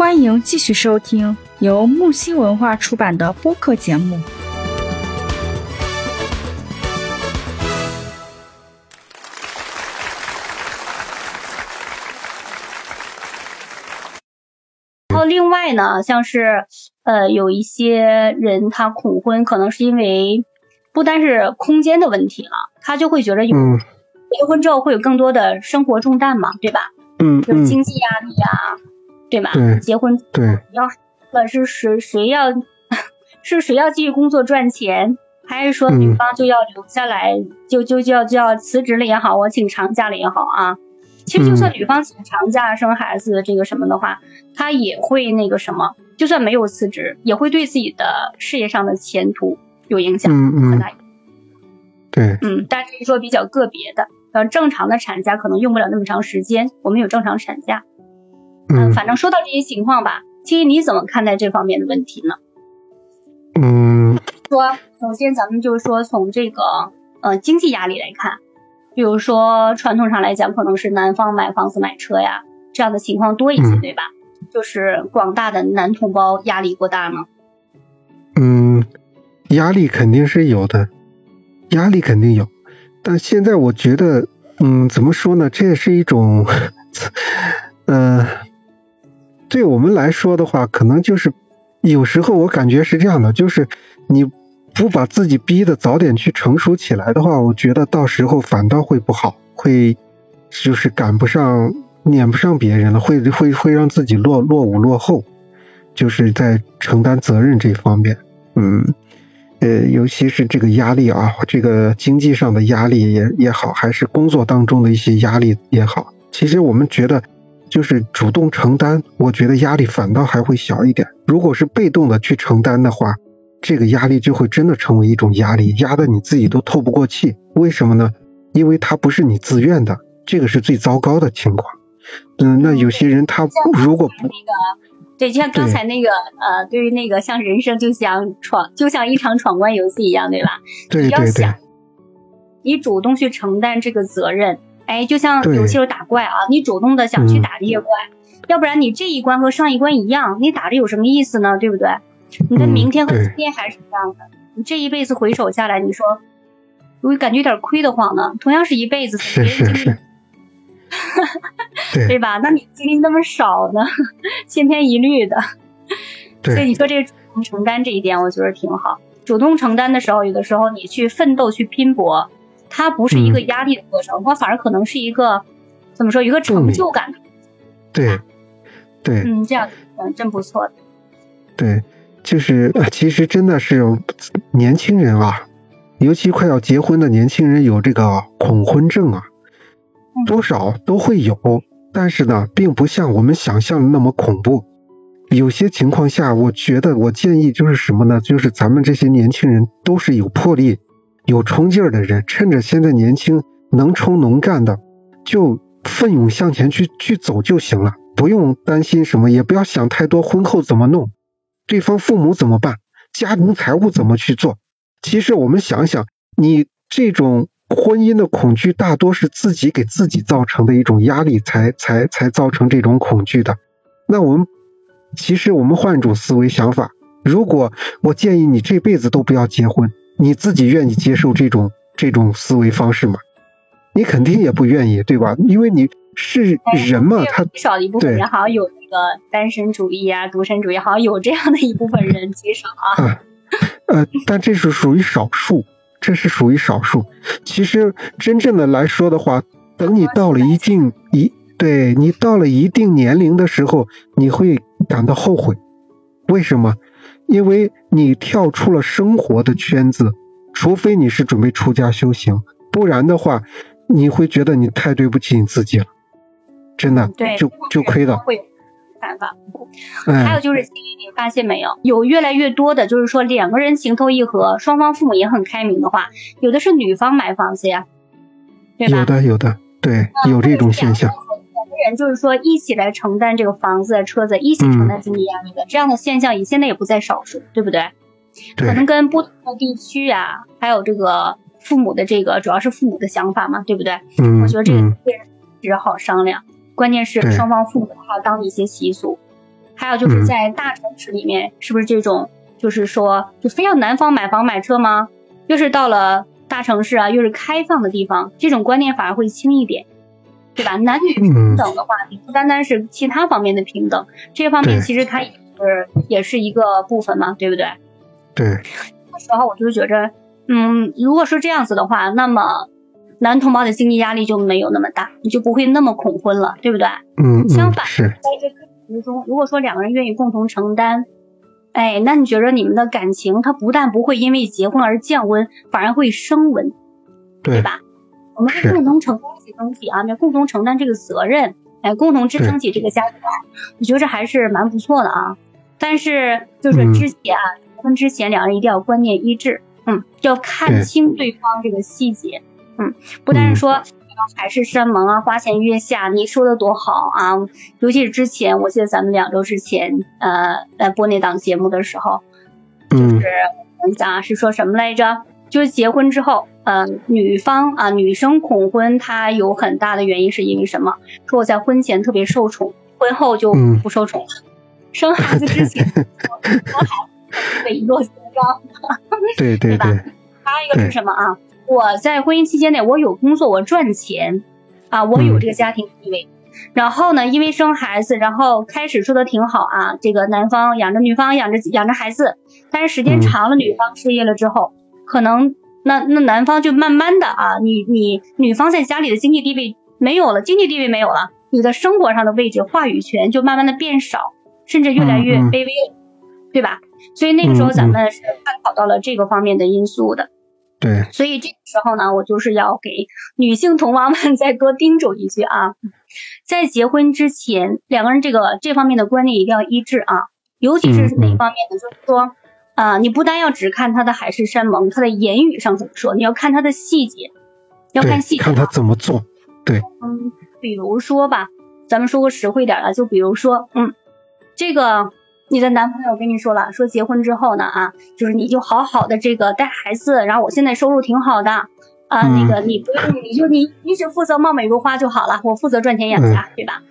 欢迎继续收听由木星文化出版的播客节目。然后另外呢，像是呃有一些人他恐婚，可能是因为不单是空间的问题了，他就会觉得有嗯结婚之后会有更多的生活重担嘛，对吧？嗯嗯，就是经济压力呀、对吧？对结婚对，要了是谁谁要是谁要继续工作赚钱，还是说嗯女方就要留下来，就就就要就要辞职了也好，我请长假了也好啊。其实就算嗯女方请长假生孩子这个什么的话，她也会那个什么，就算没有辞职，也会对自己的事业上的前途有影响，嗯嗯很大。对，嗯，但是说比较个别的，呃，正常的产假可能用不了那么长时间，我们有正常产假。嗯反正说到这些情况吧，其实你怎么看待这方面的问题呢？嗯说，首先咱们就是说从这个呃经济压力来看，比如说传统上来讲，可能是男方买房子买车呀这样的情况多一些，嗯对吧？就是广大的男同胞压力过大呢。嗯，压力肯定是有的，压力肯定有，但现在我觉得，嗯，怎么说呢？这也是一种，呃，对我们来说的话，可能就是有时候我感觉是这样的，就是你不把自己逼得早点去成熟起来的话，我觉得到时候反倒会不好，会就是赶不上、撵不上别人了，会会会让自己落落伍落后，就是在承担责任这方面，嗯。呃，尤其是这个压力啊，这个经济上的压力也也好，还是工作当中的一些压力也好，其实我们觉得，就是主动承担，我觉得压力反倒还会小一点。如果是被动的去承担的话，这个压力就会真的成为一种压力，压得你自己都透不过气。为什么呢？因为它不是你自愿的，这个是最糟糕的情况。嗯，那有些人他如果不那个，对，就像刚才那个呃，对于那个像人生就像闯，就像一场闯关游戏一样，对吧？对对对你要想，你主动去承担这个责任，哎，就像对有些时候打怪啊，你主动的想去嗯打这些怪，要不然你这一关和上一关一样，你打着有什么意思呢？对不对？你的嗯明天和今天还是一样的，你这一辈子回首下来，你说如果感觉有点亏得慌呢，同样是一辈子，是别人经历 对对吧？那你经历那么少呢，千篇一律的。所以对你说这个主动承担这一点，我觉得挺好。主动承担的时候，有的时候你去奋斗、去拼搏，它不是一个嗯压力的过程，它反而可能是一个怎么说，一个成就感。对对。嗯，这样嗯真不错的。对，就是呃其实真的是年轻人啊，尤其快要结婚的年轻人有这个恐婚症啊，多少都会有，但是呢，并不像我们想象的那么恐怖。有些情况下，我觉得我建议就是什么呢？就是咱们这些年轻人都是有魄力、有冲劲儿的人，趁着现在年轻、能冲能干的，就奋勇向前去去走就行了，不用担心什么，也不要想太多，婚后怎么弄，对方父母怎么办，家庭财务怎么去做。其实我们想想，你这种婚姻的恐惧，大多是自己给自己造成的一种压力才，才才造成这种恐惧的。那我们其实我们换一种思维想法，如果我建议你这辈子都不要结婚，你自己愿意接受这种这种思维方式吗？你肯定也不愿意，对吧？因为你是人嘛，他极少的一部分对人好像有那个单身主义啊、独身主义，好像有这样的一部分人，极少啊。啊，呃，但这是属于少数，这是属于少数。其实真正的来说的话，等你到了一定一，对你到了一定年龄的时候，你会感到后悔。为什么？因为你跳出了生活的圈子，除非你是准备出家修行，不然的话，你会觉得你太对不起你自己了，真的，对，就就亏了。会有看法。还有哎，就是，你发现没有，有越来越多的，就是说两个人情投意合，双方父母也很开明的话，有的是女方买房子呀，对吧？有的有的，对，有这种现象。人就是说一起来承担这个房子、车子，一起承担经济压力的、这样的现象，也现在也不在少数，对不对？可能，跟不同的地区啊，还有这个父母的这个，主要是父母的想法嘛，对不对？嗯我觉得这个嗯，确实好商量，关键是双方父母还要当地一些习俗，还有就是在大城市里面，是不是这种就是说就非要男方买房买车吗？又是到了大城市啊，又是开放的地方，这种观念反而会轻一点，对吧？男女平等的话，你不单单是其他方面的平等，这方面其实它也是也是一个部分嘛，对不对？对。那时候我就觉着，嗯，如果是这样子的话，那么男同胞的经济压力就没有那么大，你就不会那么恐婚了，对不对？嗯相反，是。在这个过程中，如果说两个人愿意共同承担。哎，那你觉得你们的感情，它不但不会因为结婚而降温，反而会升温，对吧？我们共同承担起东西啊，那共同承担这个责任，哎，共同支撑起这个家庭，我觉得这还是蛮不错的啊。但是就是之前啊，结婚之前两人一定要观念一致，嗯，要看清对方这个细节，嗯，不但是说。海誓山盟啊，花前月下，你说的多好啊！尤其是之前，我记得咱们两周之前，呃，在播那档节目的时候，就是我们讲是说什么来着？就是结婚之后，呃，女方啊，女生恐婚，她有很大的原因是因为什么？说我在婚前特别受宠，婚后就不受宠了。生孩子之前，我孩子痿弱心张，对对对。还有一个是什么啊？我在婚姻期间内，我有工作，我赚钱，啊，我有这个家庭地位。然后呢，因为生孩子，然后开始说的挺好啊，这个男方养着女方养着养着孩子。但是时间长了，女方失业了之后，可能那那男方就慢慢的啊，你你女方在家里的经济地位没有了，经济地位没有了，你的生活上的位置、话语权就慢慢的变少，甚至越来越卑微，对吧？所以那个时候咱们是探讨到了这个方面的因素的。对，所以这个时候呢，我就是要给女性同胞们再多叮嘱一句啊，在结婚之前，两个人这个这方面的观念一定要一致啊，尤其是哪方面呢？就是说，啊，你不单要只看他的海誓山盟，他的言语上怎么说，你要看他的细节，要看细节，看他怎么做。对，嗯，比如说吧，咱们说个实惠点的，就比如说，嗯，这个。你的男朋友跟你说了，说结婚之后呢，啊，就是你就好好的这个带孩子，然后我现在收入挺好的，啊，那个你不用，你就你你只负责貌美如花就好了，我负责赚钱养家，对吧？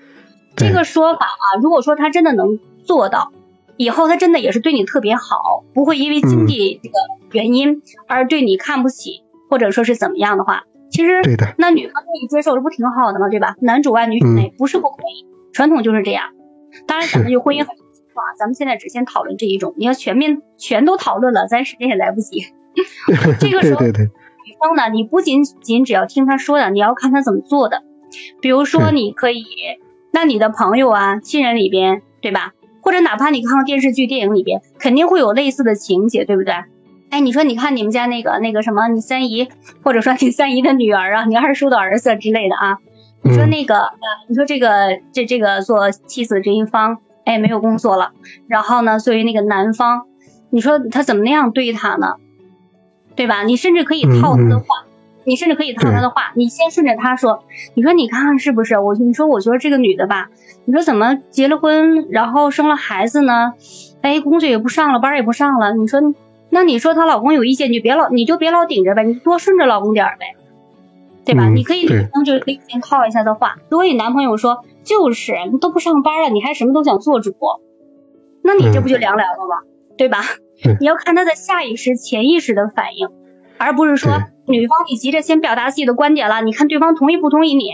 这个说法啊，如果说他真的能做到，以后他真的也是对你特别好，不会因为经济这个原因而对你看不起，或者说是怎么样的话，其实那女方可以接受，这不挺好的吗？对吧？男主外女主内不是不可以，传统就是这样。当然，咱们就婚姻很。多情况，咱们现在只先讨论这一种，你要全面全都讨论了，咱时间也来不及。这个时候，女生呢，你不仅仅只要听他说的，你要看他怎么做的。比如说，你可以，那你的朋友啊、亲人里边，对吧？或者哪怕你看到电视剧、电影里边，肯定会有类似的情节，对不对？哎，你说，你看你们家那个那个什么，你三姨，或者说 你三姨的女儿啊，你二叔的儿子之类的啊，你说那个，呃，你说这个这这个做妻子这一方。哎，没有工作了，然后呢，作为那个男方，你说他怎么那样对他呢？对吧？你甚至可以套他的话，你甚至可以套他的话，你先顺着他说，你说你看看是不是？我你说我觉得这个女的吧，你说怎么结了婚，然后生了孩子呢？哎，工作也不上了，班也不上了。你说，那你说她老公有意见，你就别老，你就别老顶着呗，你多顺着老公点呗，对吧？你可以女生就可以先套一下的话，如果你男朋友说。就是你都不上班了，你还什么都想做主，那你这不就凉凉了吗？对吧？你要看他的下意识、潜意识的反应，而不是说女方你急着先表达自己的观点了，你看对方同意不同意你？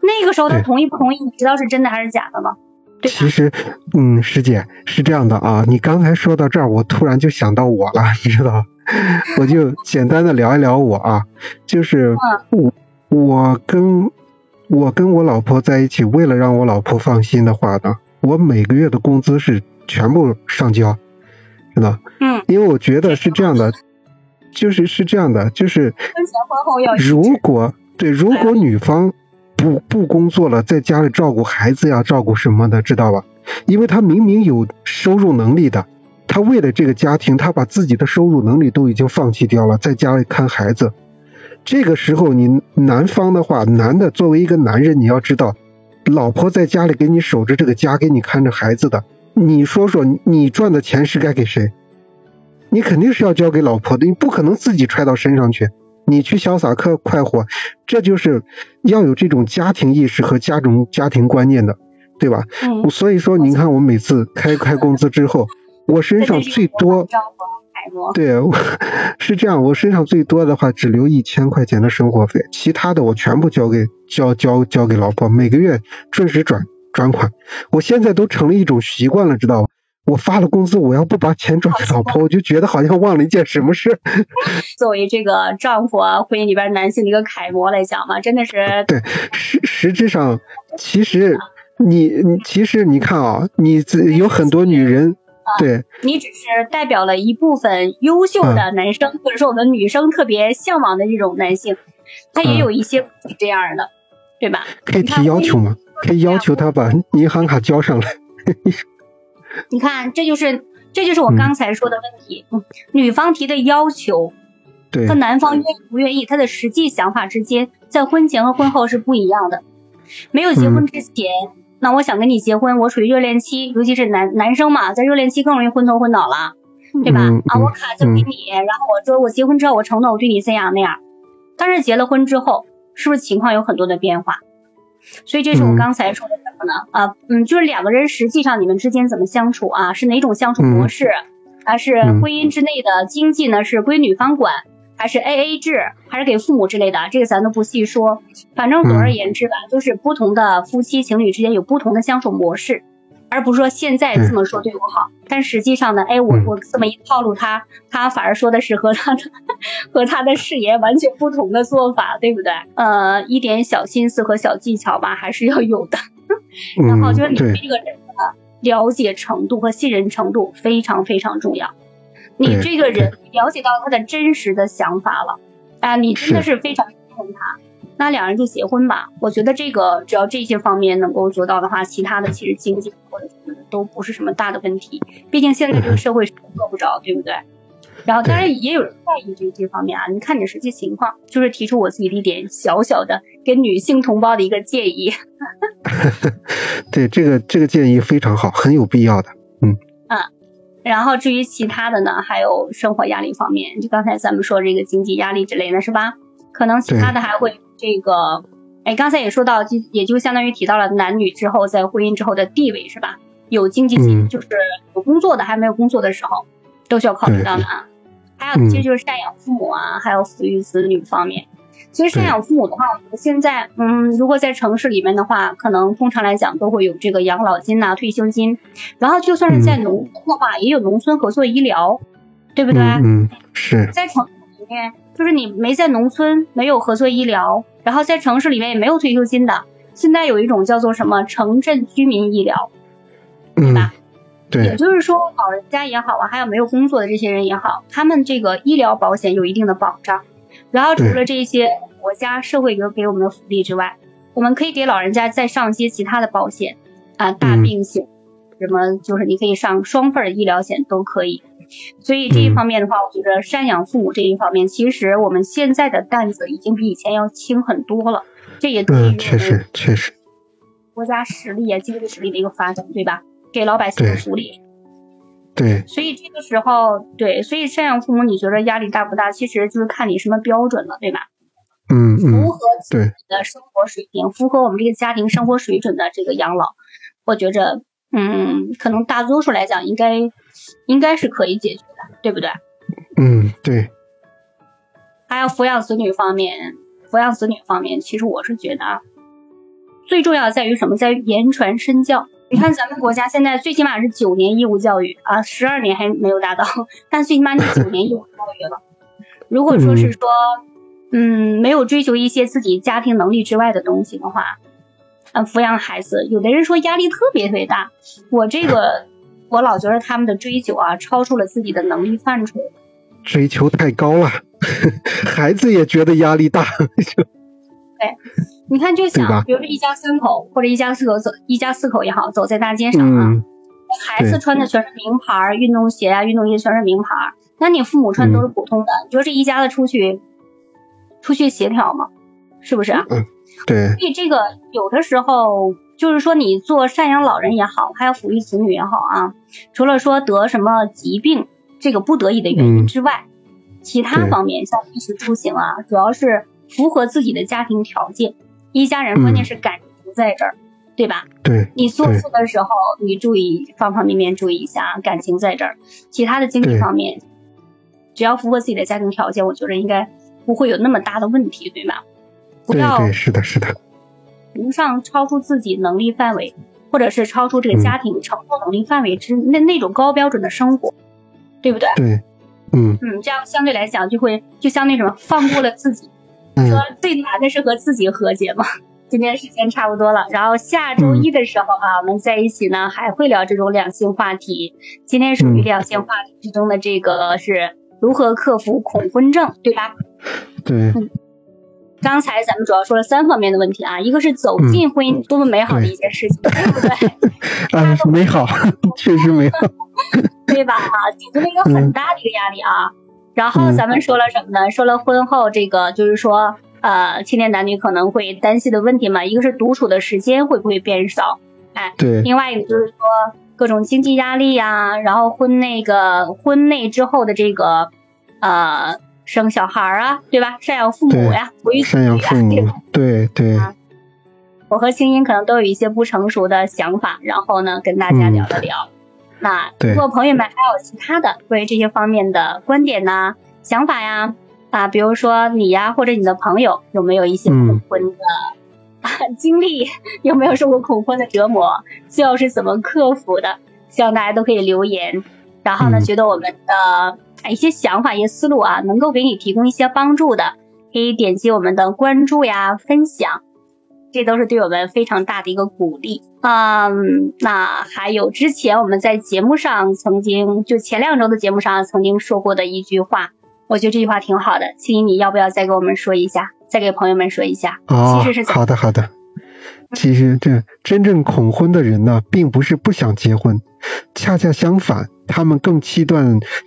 那个时候他同意不同意，你知道是真的还是假的吗？对其实，嗯，师姐是这样的啊，你刚才说到这儿，我突然就想到我了，你知道，我就简单的聊一聊我啊，就是我我跟。我跟我老婆在一起，为了让我老婆放心的话呢，我每个月的工资是全部上交，是的？嗯。因为我觉得是这样的，就是是这样的，就是如果对，如果女方不不工作了，在家里照顾孩子呀，照顾什么的，知道吧？因为她明明有收入能力的，她为了这个家庭，她把自己的收入能力都已经放弃掉了，在家里看孩子。这个时候，你男方的话，男的作为一个男人，你要知道，老婆在家里给你守着这个家，给你看着孩子的。你说说，你赚的钱是该给谁？你肯定是要交给老婆的，你不可能自己揣到身上去，你去潇洒快快活。这就是要有这种家庭意识和家种家庭观念的。对吧？嗯，所以说，您看我每次开开工资之后，我身上最多，对，是这样，我身上最多的话只留一千块钱的生活费，其他的我全部交给交交交给老婆，每个月准时转转款。我现在都成了一种习惯了，知道吗？我发了工资，我要不把钱转给老婆，我就觉得好像忘了一件什么事。作为这个丈夫啊，婚姻里边男性的一个楷模来讲嘛，真的是对实实质上，其实你你其实你看啊，你有很多女人，对，你只是代表了一部分优秀的男生，或者说我们女生特别向往的这种男性，他也有一些是这样的，对吧？可以提要求吗？可以要求他把银行卡交上来。你看，这就是这就是我刚才说的问题。嗯，女方提的要求，对，和男方愿意不愿意，他的实际想法之间，在婚前和婚后是不一样的。没有结婚之前，那我想跟你结婚，我属于热恋期，尤其是男男生嘛，在热恋期更容易昏头昏脑了，对吧？啊，我卡就给你，然后我说我结婚之后我承诺我对你这样那样，但是结了婚之后，是不是情况有很多的变化？所以这是我刚才说的呢？啊，嗯，就是两个人实际上你们之间怎么相处啊？是哪种相处模式？还是婚姻之内的经济呢？是归女方管，还是 A A 制，还是给父母之类的？这个咱都不细说。反正总而言之吧，就是不同的夫妻情侣之间有不同的相处模式。而不是说现在这么说对我好，但实际上呢，哎，我我这么一套路他，他反而说的是和他的和他的誓言完全不同的做法，对不对？呃，一点小心思和小技巧吧，还是要有的。然后就是你对这个人的了解程度和信任程度非常非常重要。你这个人了解到他的真实的想法了啊，你真的是非常信任他。那两人就结婚吧，我觉得这个只要这些方面能够做到的话，其他的其实经济或者什么的都不是什么大的问题。毕竟现在这个社会是够不着，对不对？然后当然也有人在意这这方面啊，你看你实际情况，就是提出我自己的一点小小的给女性同胞的一个建议。对，这个这个建议非常好，很有必要的。嗯。嗯，然后至于其他的呢，还有生活压力方面，就刚才咱们说这个经济压力之类的是吧？可能其他的还会。这个，哎，刚才也说到，就也就相当于提到了男女之后在婚姻之后的地位是吧？有经济性，就是有工作的，还没有工作的时候，都需要考虑到的啊。还有其实就是赡养父母啊，还有抚育子女方面。其实赡养父母的话，我觉得现在，嗯，如果在城市里面的话，可能通常来讲都会有这个养老金呐、退休金。然后就算是在农村的话，也有农村合作医疗，对不对？嗯，是在城市里面。就是你没在农村，没有合作医疗，然后在城市里面也没有退休金的。现在有一种叫做什么城镇居民医疗，对吧？对。也就是说，老人家也好啊，还有没有工作的这些人也好，他们这个医疗保险有一定的保障。然后除了这些国家社会给给我们的福利之外，我们可以给老人家再上一些其他的保险啊，大病险，什么就是你可以上双份的医疗险都可以。所以这一方面的话，我觉得赡养父母这一方面，其实我们现在的担子已经比以前要轻很多了。这也对于确实确实国家实力啊、经济实力的一个发展，对吧？给老百姓的福利。对。所以这个时候，对，所以赡养父母，你觉得压力大不大？其实就是看你什么标准了，对吧？嗯嗯。符合自己的生活水平，符合我们这个家庭生活水准的这个养老，我觉着。嗯，可能大多数来讲，应该应该是可以解决的，对不对？嗯，对。还有抚养子女方面，抚养子女方面，其实我是觉得啊，最重要在于什么？在于言传身教。你看咱们国家现在最起码是九年义务教育啊，十二年还没有达到，但最起码你九年义务教育了。如果说是说，嗯，没有追求一些自己家庭能力之外的东西的话。嗯抚养孩子，有的人说压力特别特别大。我这个，我老觉得他们的追求啊，超出了自己的能力范畴。追求太高了，孩子也觉得压力大。对，你看就想，比如说一家三口或者一家四口走，一家四口也好，走在大街上啊，孩子穿的全是名牌运动鞋啊，运动衣全是名牌，那你父母穿的都是普通的，你说这一家子出去，出去协调吗？是不是啊？嗯。对，所以这个有的时候就是说，你做赡养老人也好，还有抚育子女也好啊，除了说得什么疾病这个不得已的原因之外，其他方面像衣食住行啊，主要是符合自己的家庭条件，一家人关键是感情在这儿，对吧？对，你做事的时候，你注意方方面面注意一下，感情在这儿，其他的经济方面，只要符合自己的家庭条件，我觉得应该不会有那么大的问题，对吧？不要对对是的，是的，不上超出自己能力范围，或者是超出这个家庭承受能力范围之那那种高标准的生活，对不对？对，嗯嗯，这样相对来讲就会就像那种放过了自己。嗯说最难的是和自己和解嘛。今天时间差不多了，然后下周一的时候啊，我们在一起呢还会聊这种两性话题。今天属于嗯两性话题之中的这个是如何克服恐婚症，对吧？对，嗯刚才咱们主要说了三方面的问题啊，一个是走进婚姻多么美好的一件事情，对不对？啊，美好，确实美好，对吧？啊，解决了一个很大的一个压力啊。然后咱们说了什么呢？说了婚后这个就是说，呃，青年男女可能会担心的问题嘛，一个是独处的时间会不会变少，哎，对，另外一个就是说各种经济压力呀、然后婚那个婚内之后的这个呃生小孩啊，对吧？赡养父母呀，抚育子赡养父母对，对对，我和青音可能都有一些不成熟的想法，然后呢跟大家聊了聊。那如果朋友们还有其他的关于这些方面的观点呐、想法呀，啊，比如说你呀或者你的朋友有没有一些恐婚的、啊经历，有没有受过恐婚的折磨，最后是怎么克服的？希望大家都可以留言。然后呢，嗯觉得我们的哎一些想法、一些思路啊，能够给你提供一些帮助的，可以点击我们的关注呀、分享。这都是对我们非常大的一个鼓励。嗯，那还有之前我们在节目上曾经，就前两周的节目上曾经说过的一句话，我觉得这句话挺好的。青青，你要不要再给我们说一下，再给朋友们说一下？哦其实是，好的好的。其实这真正恐婚的人呢，并不是不想结婚，恰恰相反，他们更期待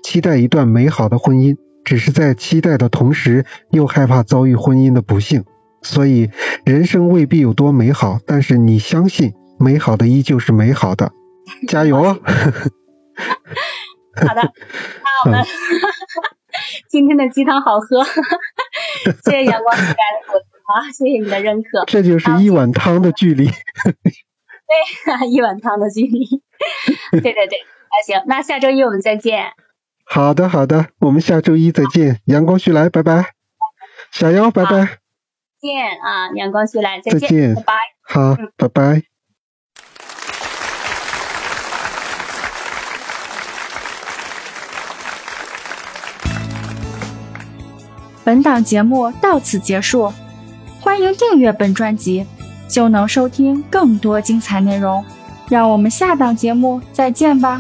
期待一段美好的婚姻，只是在期待的同时，又害怕遭遇婚姻的不幸。所以，人生未必有多美好，但是你相信，美好的依旧是美好的。加油哦！好的，那我们、今天的鸡汤好喝，谢谢阳光带来的鼓励啊，谢谢你的认可。这就是一碗汤的距离。对，一碗汤的距离。对对对，那行，那下周一我们再见。好的，好的，我们下周一再见。阳光旭来，拜拜。小妖，拜拜。见啊，阳光徐来，再见，再见拜拜。好，拜拜。本档节目到此结束，欢迎订阅本专辑，就能收听更多精彩内容。让我们下档节目再见吧。